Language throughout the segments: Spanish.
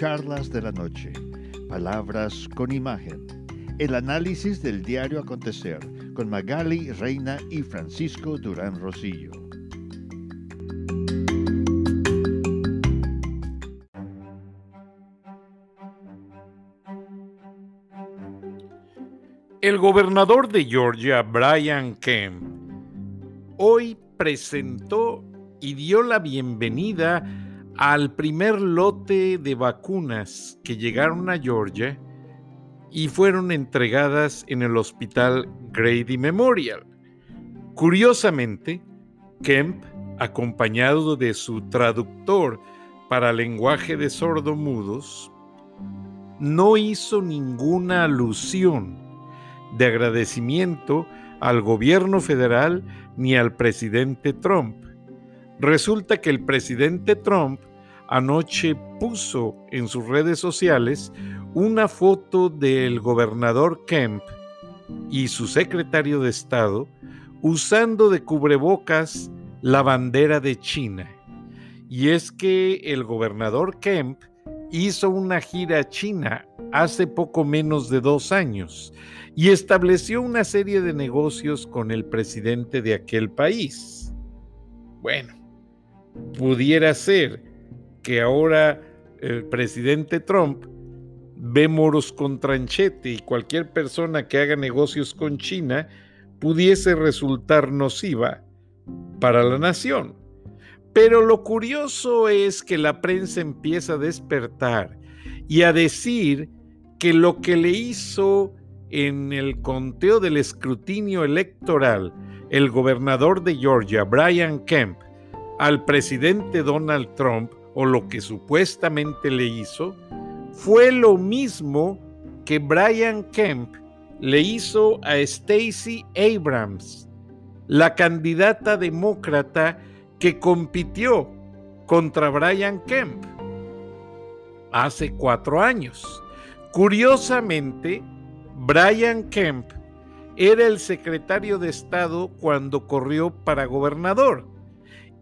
Charlas de la Noche, Palabras con Imagen, el análisis del diario acontecer con Magali Reina y Francisco Durán Rosillo. El gobernador de Georgia, Brian Kemp, hoy presentó y dio la bienvenida al primer lote de vacunas que llegaron a Georgia y fueron entregadas en el hospital Grady Memorial. Curiosamente, Kemp, acompañado de su traductor para lenguaje de sordomudos, no hizo ninguna alusión de agradecimiento al gobierno federal ni al presidente Trump. Resulta que el presidente Trump anoche puso en sus redes sociales una foto del gobernador Kemp y su secretario de Estado usando de cubrebocas la bandera de China. Y es que el gobernador Kemp hizo una gira a China hace poco menos de dos años y estableció una serie de negocios con el presidente de aquel país. Bueno, pudiera ser que ahora el presidente Trump ve moros con tranchete y cualquier persona que haga negocios con China pudiese resultar nociva para la nación. Pero lo curioso es que la prensa empieza a despertar y a decir que lo que le hizo en el conteo del escrutinio electoral el gobernador de Georgia, Brian Kemp, al presidente Donald Trump o lo que supuestamente le hizo, fue lo mismo que Brian Kemp le hizo a Stacey Abrams, la candidata demócrata que compitió contra Brian Kemp hace cuatro años. Curiosamente, Brian Kemp era el secretario de Estado cuando corrió para gobernador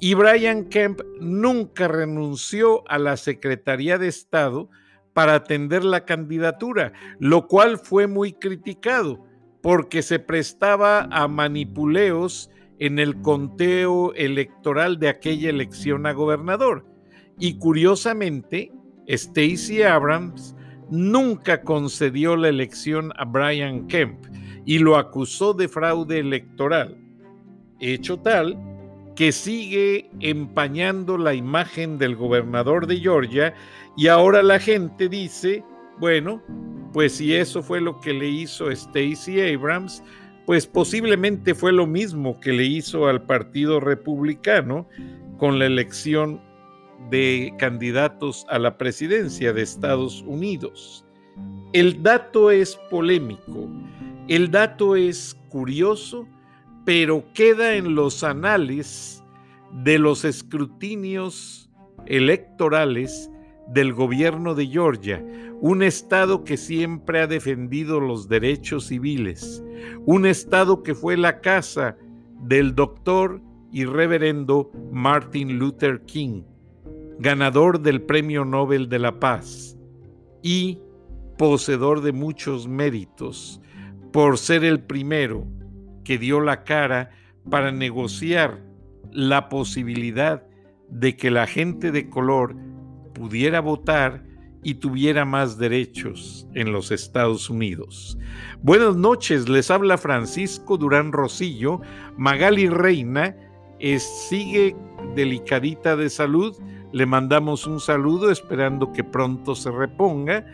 y Brian Kemp nunca renunció a la Secretaría de Estado para atender la candidatura, lo cual fue muy criticado porque se prestaba a manipuleos en el conteo electoral de aquella elección a gobernador. Y curiosamente, Stacey Abrams nunca concedió la elección a Brian Kemp y lo acusó de fraude electoral, hecho tal que sigue empañando la imagen del gobernador de Georgia y ahora la gente dice, bueno, pues si eso fue lo que le hizo Stacey Abrams, pues posiblemente fue lo mismo que le hizo al Partido Republicano con la elección de candidatos a la presidencia de Estados Unidos. El dato es polémico, el dato es curioso, pero queda en los anales de los escrutinios electorales del gobierno de Georgia, un estado que siempre ha defendido los derechos civiles, un estado que fue la casa del doctor y reverendo Martin Luther King, ganador del Premio Nobel de la Paz y poseedor de muchos méritos por ser el primero que dio la cara para negociar la posibilidad de que la gente de color pudiera votar y tuviera más derechos en los Estados Unidos. Buenas noches, les habla Francisco Durán Rosillo. Magali Reina sigue delicadita de salud. Le mandamos un saludo esperando que pronto se reponga.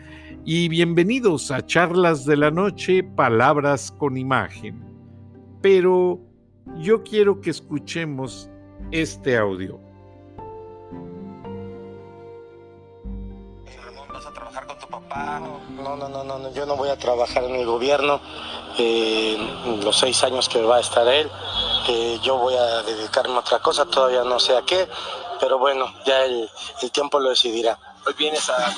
Y bienvenidos a Charlas de la Noche, Palabras con Imagen pero yo quiero que escuchemos este audio. ¿Vas a trabajar con tu papá? No, no, no, no, yo no voy a trabajar en el gobierno eh, los seis años que va a estar él. Eh, yo voy a dedicarme a otra cosa, todavía no sé a qué, pero bueno, ya el, el tiempo lo decidirá. Hoy vienes a...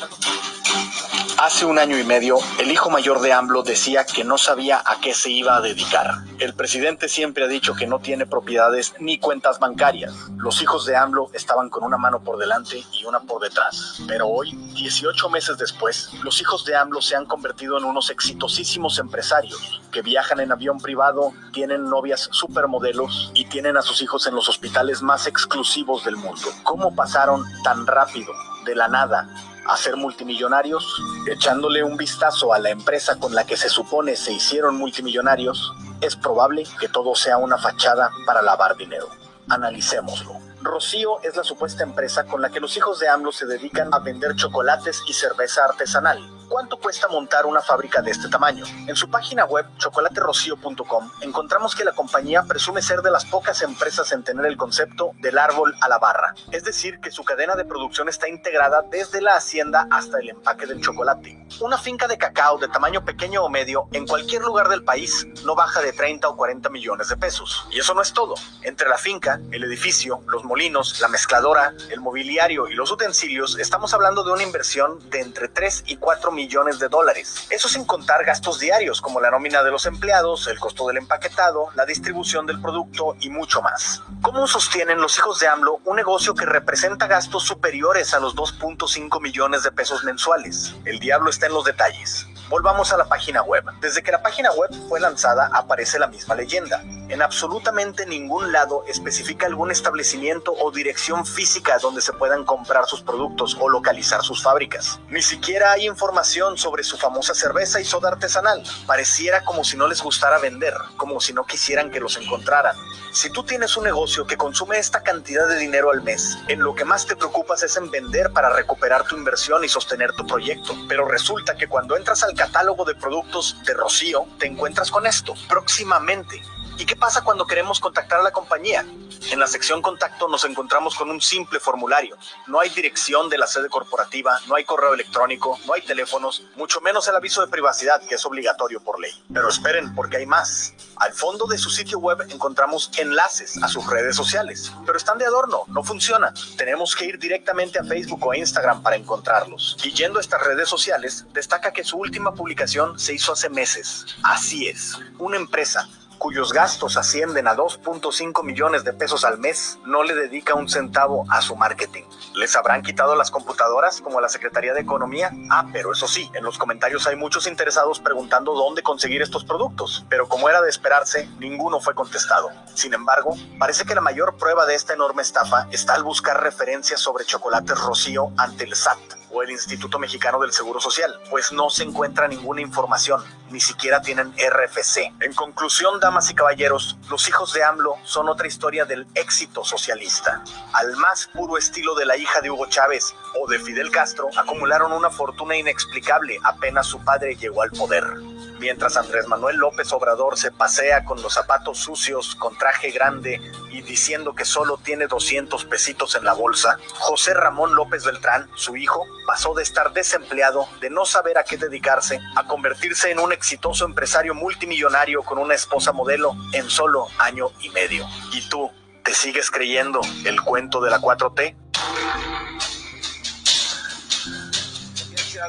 Hace un año y medio, el hijo mayor de AMLO decía que no sabía a qué se iba a dedicar. El presidente siempre ha dicho que no tiene propiedades ni cuentas bancarias. Los hijos de AMLO estaban con una mano por delante y una por detrás. Pero hoy, 18 meses después, los hijos de AMLO se han convertido en unos exitosísimos empresarios que viajan en avión privado, tienen novias supermodelos y tienen a sus hijos en los hospitales más exclusivos del mundo. ¿Cómo pasaron tan rápido de la nada a ser multimillonarios, echándole un vistazo a la empresa con la que se supone se hicieron multimillonarios, es probable que todo sea una fachada para lavar dinero. Analicémoslo. Rocío es la supuesta empresa con la que los hijos de AMLO se dedican a vender chocolates y cerveza artesanal ¿Cuánto cuesta montar una fábrica de este tamaño? En su página web, chocolaterocío.com, encontramos que la compañía presume ser de las pocas empresas en tener el concepto del árbol a la barra, es decir, que su cadena de producción está integrada desde la hacienda hasta el empaque del chocolate. Una finca de cacao de tamaño pequeño o medio en cualquier lugar del país no baja de 30 o 40 millones de pesos. Y eso no es todo. Entre la finca, el edificio, los molinos, la mezcladora, el mobiliario y los utensilios, estamos hablando de una inversión de entre 3 y 4 millones de dólares. Eso sin contar gastos diarios como la nómina de los empleados, el costo del empaquetado, la distribución del producto y mucho más. ¿Cómo sostienen los hijos de AMLO un negocio que representa gastos superiores a los 2.5 millones de pesos mensuales? El diablo está en los detalles. Volvamos a la página web. Desde que la página web fue lanzada aparece la misma leyenda. En absolutamente ningún lado especifica algún establecimiento o dirección física donde se puedan comprar sus productos o localizar sus fábricas. Ni siquiera hay información sobre su famosa cerveza y soda artesanal. Pareciera como si no les gustara vender, como si no quisieran que los encontraran. Si tú tienes un negocio que consume esta cantidad de dinero al mes, en lo que más te preocupas es en vender para recuperar tu inversión y sostener tu proyecto. Pero resulta que cuando entras al catálogo de productos de Rocío, te encuentras con esto. Próximamente, ¿Y qué pasa cuando queremos contactar a la compañía? En la sección contacto nos encontramos con un simple formulario. No hay dirección de la sede corporativa, no hay correo electrónico, no hay teléfonos, mucho menos el aviso de privacidad que es obligatorio por ley. Pero esperen, porque hay más. Al fondo de su sitio web encontramos enlaces a sus redes sociales, pero están de adorno, no funcionan. Tenemos que ir directamente a Facebook o Instagram para encontrarlos. Y yendo a estas redes sociales, destaca que su última publicación se hizo hace meses. Así es, una empresa cuyos gastos ascienden a 2.5 millones de pesos al mes, no le dedica un centavo a su marketing. ¿Les habrán quitado las computadoras como la Secretaría de Economía? Ah, pero eso sí, en los comentarios hay muchos interesados preguntando dónde conseguir estos productos, pero como era de esperarse, ninguno fue contestado. Sin embargo, parece que la mayor prueba de esta enorme estafa está al buscar referencias sobre chocolates Rocío ante el SAT o el Instituto Mexicano del Seguro Social, pues no se encuentra ninguna información, ni siquiera tienen RFC. En conclusión, damas y caballeros, los hijos de AMLO son otra historia del éxito socialista. Al más puro estilo de la hija de Hugo Chávez o de Fidel Castro, acumularon una fortuna inexplicable apenas su padre llegó al poder. Mientras Andrés Manuel López Obrador se pasea con los zapatos sucios, con traje grande y diciendo que solo tiene 200 pesitos en la bolsa, José Ramón López Beltrán, su hijo, pasó de estar desempleado, de no saber a qué dedicarse, a convertirse en un exitoso empresario multimillonario con una esposa modelo en solo año y medio. ¿Y tú, te sigues creyendo el cuento de la 4T?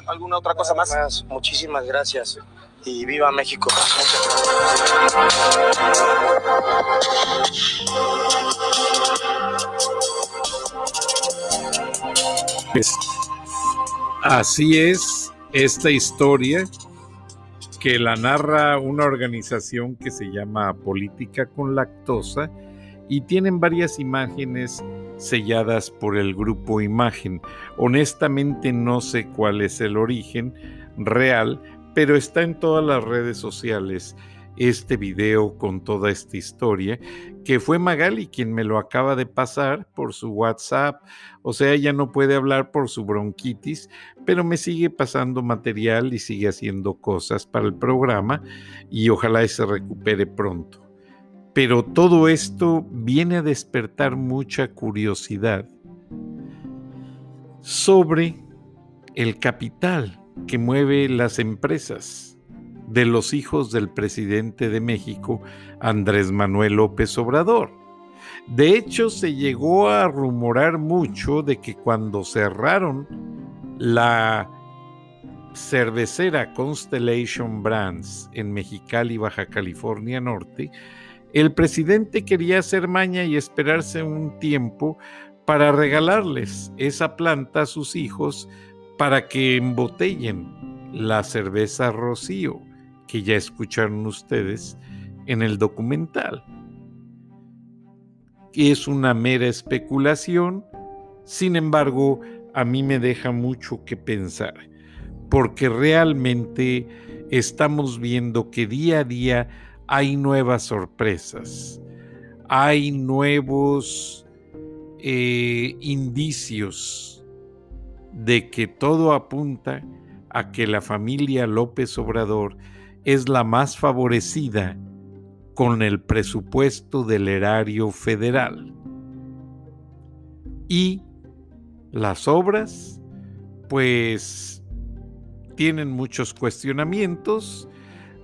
¿Alguna otra cosa más? Muchísimas gracias y viva México. Así es esta historia que la narra una organización que se llama Política con Lactosa y tienen varias imágenes selladas por el grupo Imagen. Honestamente no sé cuál es el origen real, pero está en todas las redes sociales este video con toda esta historia, que fue Magali quien me lo acaba de pasar por su WhatsApp. O sea, ella no puede hablar por su bronquitis, pero me sigue pasando material y sigue haciendo cosas para el programa y ojalá se recupere pronto. Pero todo esto viene a despertar mucha curiosidad sobre el capital que mueve las empresas de los hijos del presidente de México, Andrés Manuel López Obrador. De hecho, se llegó a rumorar mucho de que cuando cerraron la cervecera Constellation Brands en Mexicali, Baja California Norte, el presidente quería hacer maña y esperarse un tiempo para regalarles esa planta a sus hijos para que embotellen la cerveza Rocío, que ya escucharon ustedes en el documental. Es una mera especulación, sin embargo, a mí me deja mucho que pensar, porque realmente estamos viendo que día a día hay nuevas sorpresas, hay nuevos eh, indicios de que todo apunta a que la familia López Obrador es la más favorecida con el presupuesto del erario federal. Y las obras, pues, tienen muchos cuestionamientos,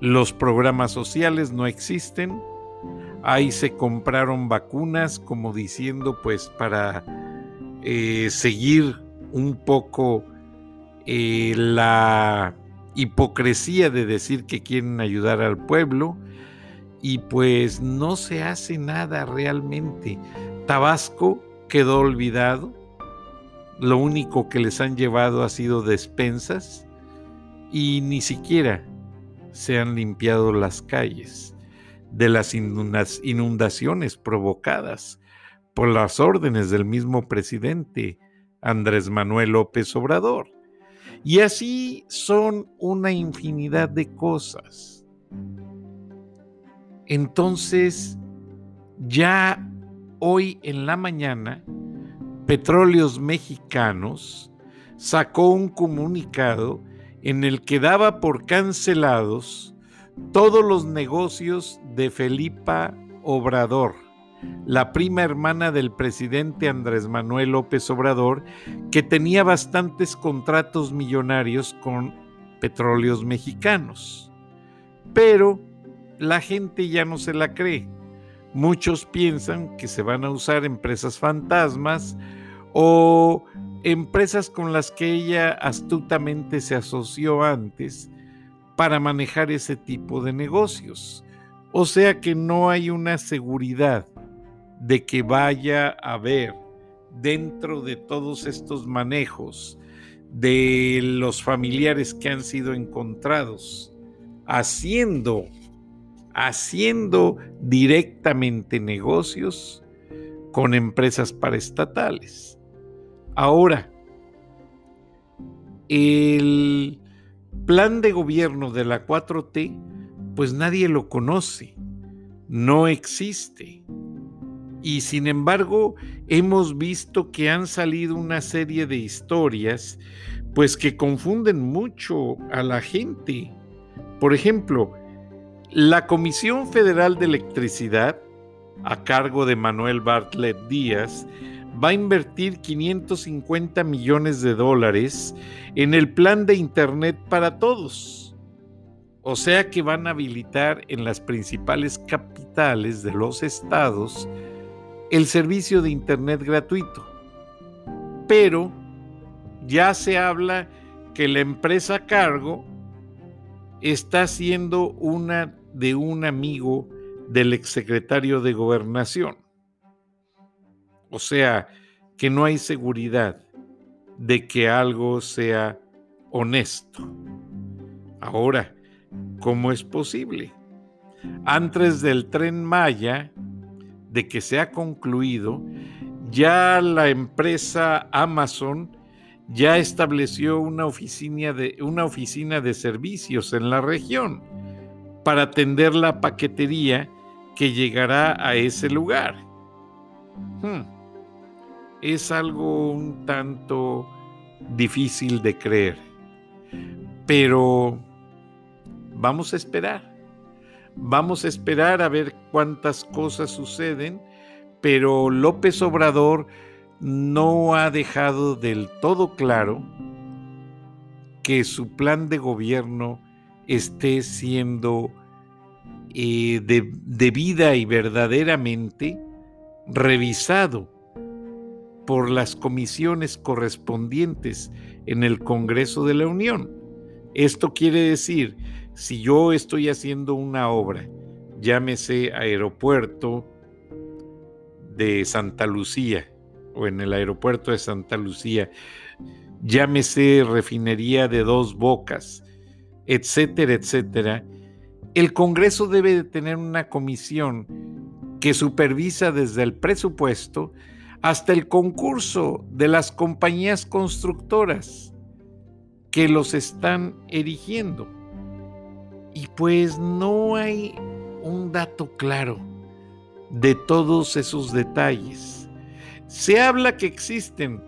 los programas sociales no existen, ahí se compraron vacunas como diciendo, pues, para eh, seguir un poco eh, la hipocresía de decir que quieren ayudar al pueblo y pues no se hace nada realmente. Tabasco quedó olvidado, lo único que les han llevado ha sido despensas y ni siquiera se han limpiado las calles de las inundaciones provocadas por las órdenes del mismo presidente Andrés Manuel López Obrador. Y así son una infinidad de cosas. Entonces, ya hoy en la mañana, Petróleos Mexicanos sacó un comunicado en el que daba por cancelados todos los negocios de Felipa Obrador la prima hermana del presidente Andrés Manuel López Obrador, que tenía bastantes contratos millonarios con petróleos mexicanos. Pero la gente ya no se la cree. Muchos piensan que se van a usar empresas fantasmas o empresas con las que ella astutamente se asoció antes para manejar ese tipo de negocios. O sea que no hay una seguridad de que vaya a haber dentro de todos estos manejos de los familiares que han sido encontrados haciendo haciendo directamente negocios con empresas paraestatales. Ahora, el plan de gobierno de la 4T, pues nadie lo conoce, no existe. Y sin embargo, hemos visto que han salido una serie de historias, pues que confunden mucho a la gente. Por ejemplo, la Comisión Federal de Electricidad, a cargo de Manuel Bartlett Díaz, va a invertir 550 millones de dólares en el plan de Internet para todos. O sea que van a habilitar en las principales capitales de los estados el servicio de Internet gratuito. Pero ya se habla que la empresa a cargo está siendo una de un amigo del exsecretario de gobernación. O sea, que no hay seguridad de que algo sea honesto. Ahora, ¿cómo es posible? Antes del tren Maya, de que se ha concluido, ya la empresa Amazon ya estableció una oficina de, una oficina de servicios en la región para atender la paquetería que llegará a ese lugar. Hmm. Es algo un tanto difícil de creer, pero vamos a esperar. Vamos a esperar a ver cuántas cosas suceden, pero López Obrador no ha dejado del todo claro que su plan de gobierno esté siendo eh, debida y verdaderamente revisado por las comisiones correspondientes en el Congreso de la Unión, Esto quiere decir, si yo estoy haciendo una obra, llámese aeropuerto de Santa Lucía o en el aeropuerto de Santa Lucía, llámese refinería de dos bocas, etcétera, etcétera, el Congreso debe de tener una comisión que supervisa desde el presupuesto hasta el concurso de las compañías constructoras que los están erigiendo. Y pues no hay un dato claro de todos esos detalles. Se habla que existen,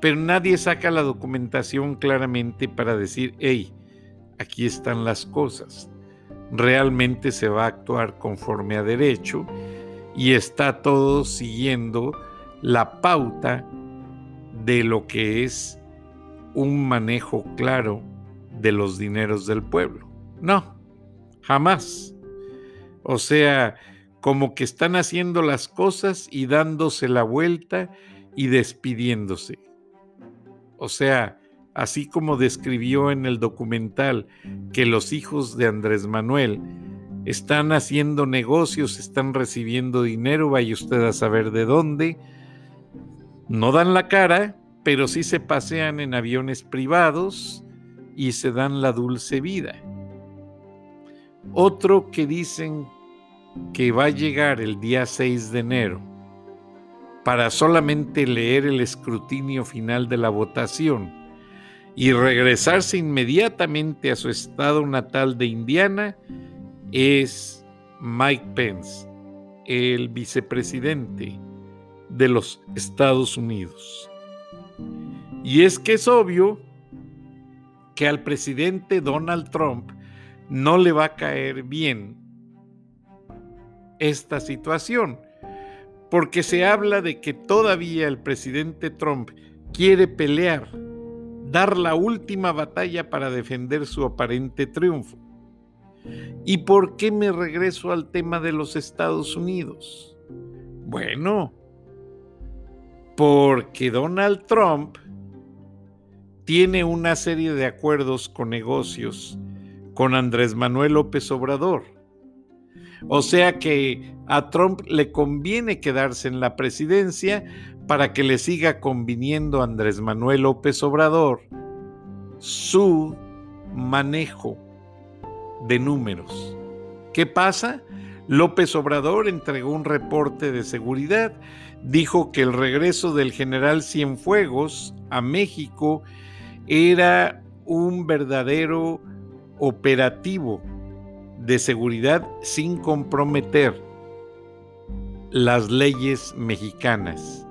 pero nadie saca la documentación claramente para decir, hey, aquí están las cosas. Realmente se va a actuar conforme a derecho y está todo siguiendo la pauta de lo que es un manejo claro de los dineros del pueblo. No, jamás. O sea, como que están haciendo las cosas y dándose la vuelta y despidiéndose. O sea, así como describió en el documental que los hijos de Andrés Manuel están haciendo negocios, están recibiendo dinero, vaya usted a saber de dónde, no dan la cara, pero sí se pasean en aviones privados y se dan la dulce vida. Otro que dicen que va a llegar el día 6 de enero para solamente leer el escrutinio final de la votación y regresarse inmediatamente a su estado natal de Indiana es Mike Pence, el vicepresidente de los Estados Unidos. Y es que es obvio que al presidente Donald Trump no le va a caer bien esta situación, porque se habla de que todavía el presidente Trump quiere pelear, dar la última batalla para defender su aparente triunfo. ¿Y por qué me regreso al tema de los Estados Unidos? Bueno, porque Donald Trump tiene una serie de acuerdos con negocios con Andrés Manuel López Obrador. O sea que a Trump le conviene quedarse en la presidencia para que le siga conviniendo Andrés Manuel López Obrador su manejo de números. ¿Qué pasa? López Obrador entregó un reporte de seguridad, dijo que el regreso del general Cienfuegos a México era un verdadero operativo de seguridad sin comprometer las leyes mexicanas.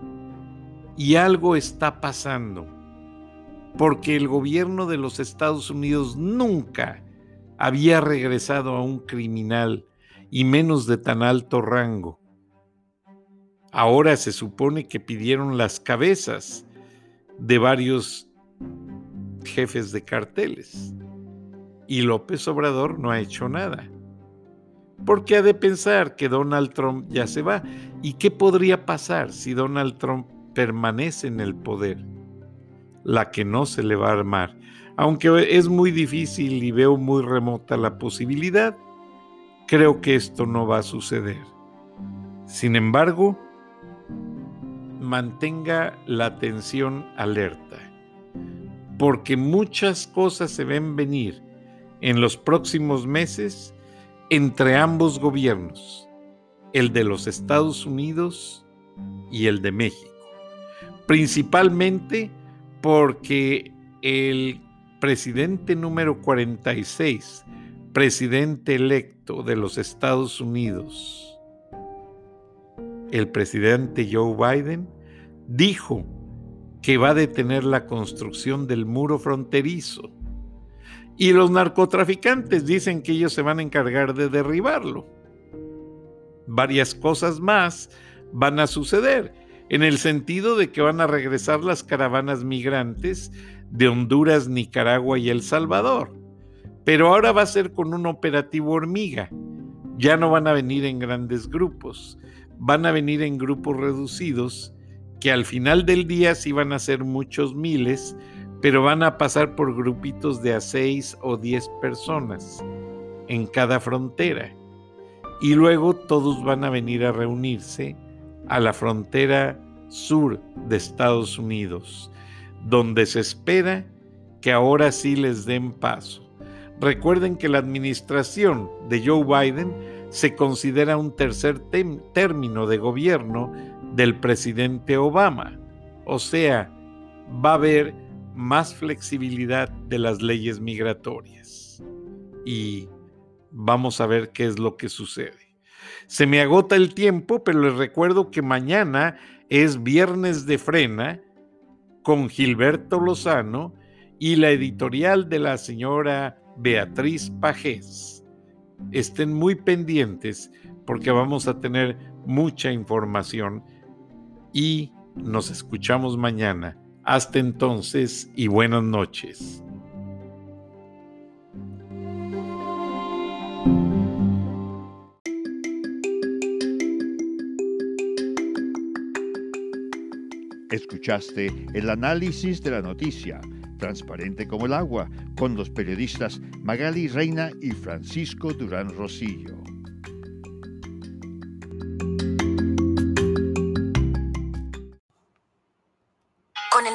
Y algo está pasando, porque el gobierno de los Estados Unidos nunca había regresado a un criminal, y menos de tan alto rango. Ahora se supone que pidieron las cabezas de varios jefes de carteles. Y López Obrador no ha hecho nada. Porque ha de pensar que Donald Trump ya se va. ¿Y qué podría pasar si Donald Trump permanece en el poder? La que no se le va a armar. Aunque es muy difícil y veo muy remota la posibilidad, creo que esto no va a suceder. Sin embargo, mantenga la atención alerta porque muchas cosas se ven venir en los próximos meses entre ambos gobiernos, el de los Estados Unidos y el de México. Principalmente porque el presidente número 46, presidente electo de los Estados Unidos, el presidente Joe Biden, dijo que va a detener la construcción del muro fronterizo. Y los narcotraficantes dicen que ellos se van a encargar de derribarlo. Varias cosas más van a suceder, en el sentido de que van a regresar las caravanas migrantes de Honduras, Nicaragua y El Salvador. Pero ahora va a ser con un operativo hormiga. Ya no van a venir en grandes grupos, van a venir en grupos reducidos que al final del día sí van a ser muchos miles, pero van a pasar por grupitos de a seis o diez personas en cada frontera. Y luego todos van a venir a reunirse a la frontera sur de Estados Unidos, donde se espera que ahora sí les den paso. Recuerden que la administración de Joe Biden se considera un tercer término de gobierno del presidente Obama. O sea, va a haber más flexibilidad de las leyes migratorias. Y vamos a ver qué es lo que sucede. Se me agota el tiempo, pero les recuerdo que mañana es viernes de frena con Gilberto Lozano y la editorial de la señora Beatriz Pajés. Estén muy pendientes porque vamos a tener mucha información y nos escuchamos mañana. Hasta entonces y buenas noches. Escuchaste el análisis de la noticia, transparente como el agua, con los periodistas Magali Reina y Francisco Durán Rosillo.